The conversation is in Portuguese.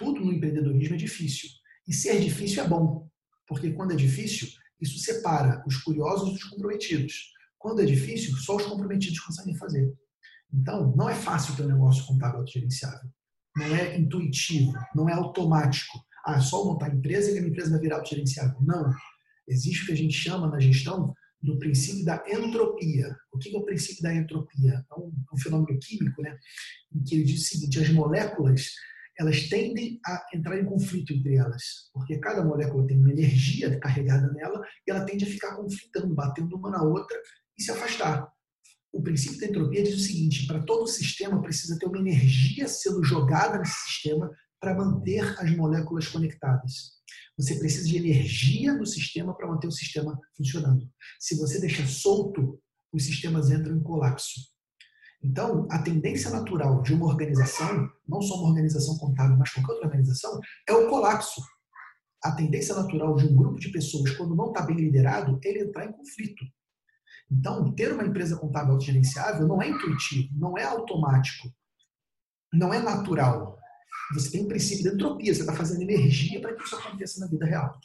tudo no empreendedorismo é difícil. E ser difícil é bom, porque quando é difícil, isso separa os curiosos dos comprometidos. Quando é difícil, só os comprometidos conseguem fazer. Então, não é fácil ter um negócio contábil autogerenciável. Não é intuitivo, não é automático. Ah, só montar a empresa e a empresa vai virar autogerenciável. Não. Existe o que a gente chama na gestão do princípio da entropia. O que é o princípio da entropia? É um, um fenômeno químico, né? Em que ele diz o seguinte: as moléculas elas tendem a entrar em conflito entre elas, porque cada molécula tem uma energia carregada nela e ela tende a ficar conflitando, batendo uma na outra e se afastar. O princípio da entropia diz o seguinte: para todo sistema precisa ter uma energia sendo jogada nesse sistema para manter as moléculas conectadas. Você precisa de energia no sistema para manter o sistema funcionando. Se você deixa solto, os sistemas entram em colapso. Então, a tendência natural de uma organização, não só uma organização contábil, mas qualquer outra organização, é o colapso. A tendência natural de um grupo de pessoas, quando não está bem liderado, é ele entrar em conflito. Então, ter uma empresa contábil autogerenciável não é intuitivo, não é automático, não é natural. Você tem um princípio de entropia, você está fazendo energia para que isso aconteça na vida real.